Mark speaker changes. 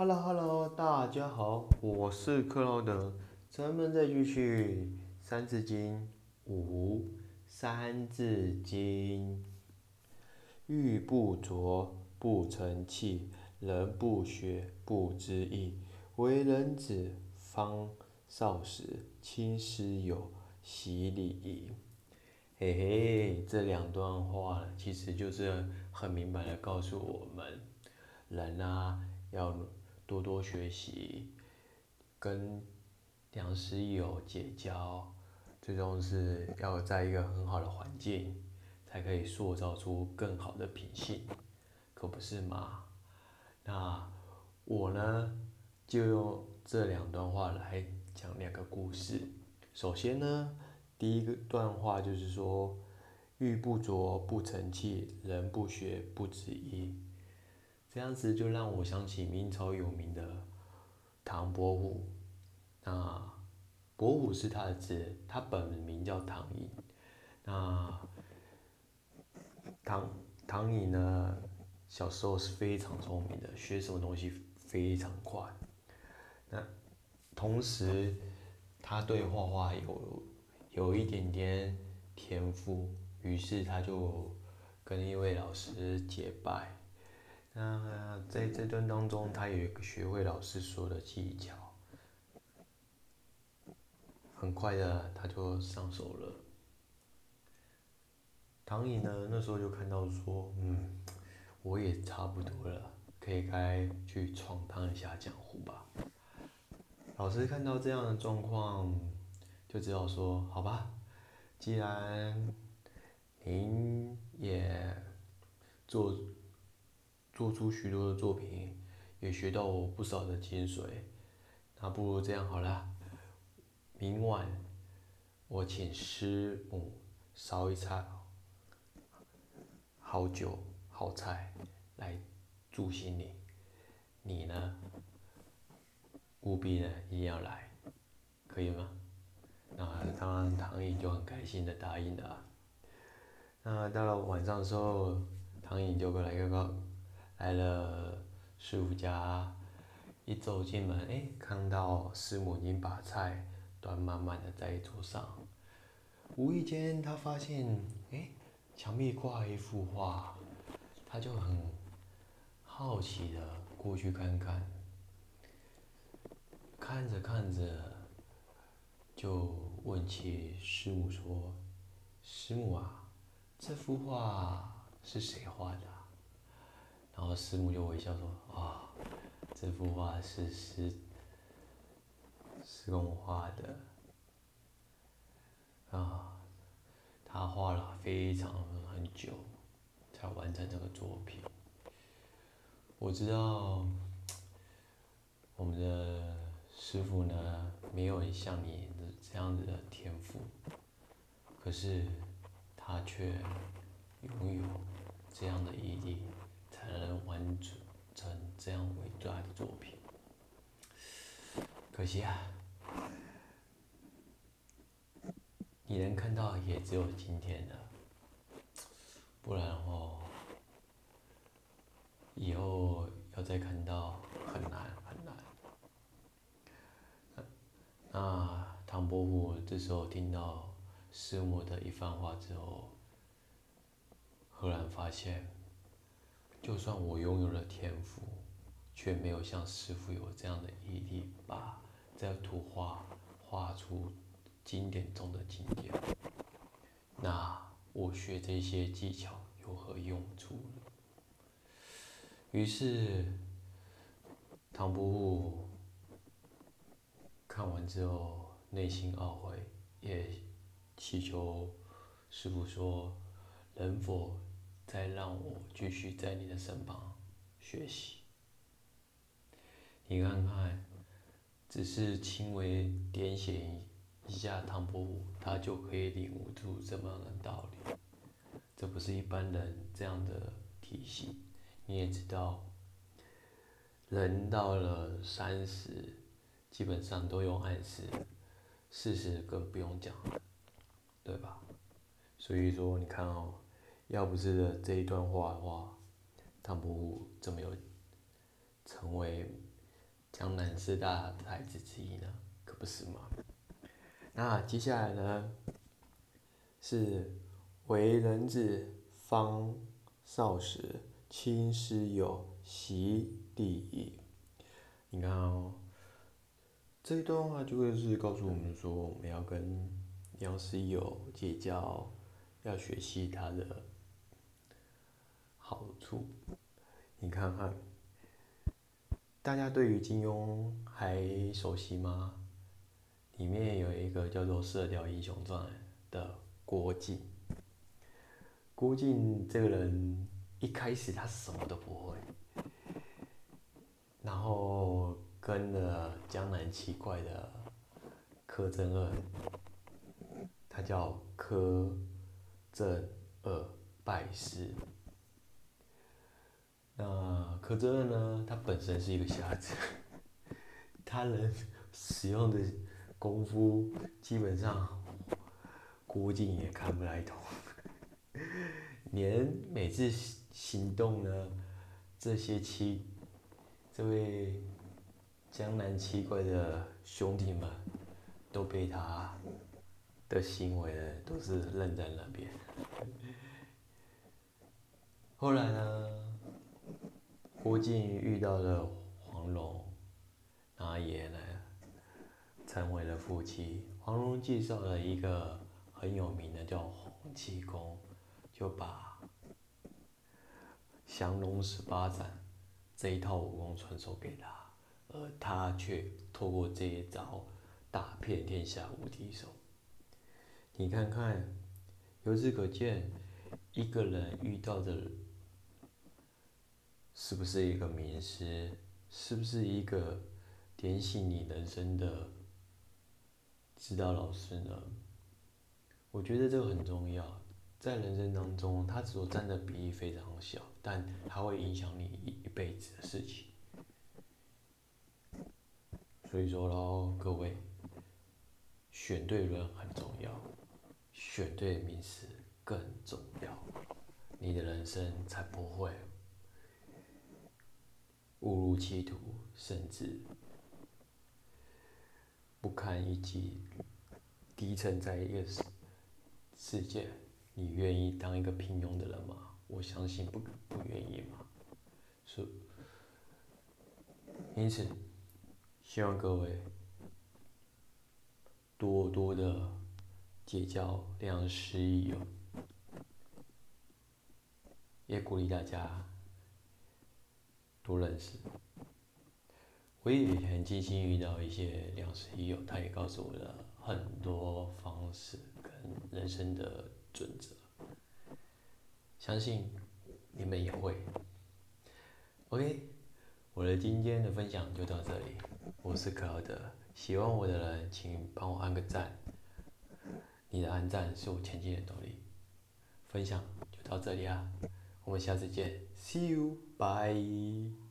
Speaker 1: Hello Hello，大家好，我是克劳德，咱们再继续《三字经》五，《三字经》：玉不琢不成器，人不学不知义。为人子，方少时，亲师友，习礼仪。嘿嘿，这两段话其实就是很明白的告诉我们，人啊要多多学习，跟良师益友结交，最终是要在一个很好的环境，才可以塑造出更好的品性，可不是吗？那我呢，就用这两段话来讲两个故事。首先呢。第一个段话就是说，玉不琢不成器，人不学不知义。这样子就让我想起明朝有名的唐伯虎。那伯虎是他的字，他本名叫唐寅。那唐唐寅呢，小时候是非常聪明的，学什么东西非常快。那同时，他对画画有。有一点点天赋，于是他就跟一位老师结拜。那在这段当中，他有一个学会老师说的技巧，很快的他就上手了。唐寅呢，那时候就看到说，嗯，我也差不多了，可以该去闯荡一下江湖吧。老师看到这样的状况。就只好说好吧，既然您也做做出许多的作品，也学到我不少的精髓，那不如这样好了，明晚我请师母烧一菜好酒好菜来助兴你，你呢务必呢一定要来，可以吗？那当然，唐颖就很开心的答应了。那到了晚上的时候，唐颖就过来个个来了师傅家，一走进门，哎，看到师母已经把菜端满满的在桌上。无意间，他发现，哎，墙壁挂一幅画，他就很好奇的过去看看，看着看着。就问起师母说：“师母啊，这幅画是谁画的？”然后师母就微笑说：“啊，这幅画是师师公画的。啊，他画了非常很久，才完成这个作品。我知道我们的师傅呢，没有像你。”这样子的天赋，可是他却拥有这样的毅力，才能完成这样伟大的作品。可惜啊，你能看到也只有今天的，不然的话，以后要再看到很难很难。那。唐伯虎这时候听到师母的一番话之后，赫然发现，就算我拥有了天赋，却没有像师傅有这样的毅力，把这图画画出经典中的经典。那我学这些技巧有何用处呢？于是，唐伯虎看完之后。内心懊悔，也祈求师傅说：“能否再让我继续在你的身旁学习？”你看看，只是轻微点醒一下唐伯虎，他就可以领悟出这么样的道理。这不是一般人这样的体系。你也知道，人到了三十，基本上都用暗示。四十更不用讲了，对吧？所以说，你看哦，要不是这一段话的话，唐伯虎怎么有成为江南四大才子之一呢？可不是吗。那接下来呢，是为人子方少时，亲师友，习礼义。你看哦，这一段话就会是告诉我们说，我们要跟杨师友结交，要学习他的好处。你看看，大家对于金庸还熟悉吗？里面有一个叫做《射雕英雄传》的郭靖。郭靖这个人一开始他什么都不会，然后跟了江南七怪的柯镇恶，他叫柯镇恶拜师。那柯镇恶呢？他本身是一个瞎子，他能使用的功夫基本上郭靖也看不来懂。连每次行动呢，这些七，这位江南七怪的兄弟们，都被他的行为呢，都是愣在那边。后来呢，郭靖遇到了黄蓉，他也呢，成为了夫妻。黄蓉介绍了一个很有名的叫洪七公。就把降龙十八掌这一套武功传授给他，而他却透过这一招打遍天下无敌手。你看看，由此可见，一个人遇到的是不是一个名师，是不是一个点醒你人生的指导老师呢？我觉得这个很重要。在人生当中，他所占的比例非常小，但它会影响你一一辈子的事情。所以说喽，各位，选对人很重要，选对名师更重要，你的人生才不会误入歧途，甚至不堪一击，低沉在一个世世界。你愿意当一个平庸的人吗？我相信不不愿意嘛。是，因此，希望各位多多的结交良师益友，也鼓励大家不认识。我也很庆幸遇到一些良师益友，他也告诉我了很多方式跟人生的。准则，相信你们也会。OK，我的今天的分享就到这里。我是可奥德，喜欢我的人请帮我按个赞，你的按赞是我前进的动力。分享就到这里啊，我们下次见，See you，bye。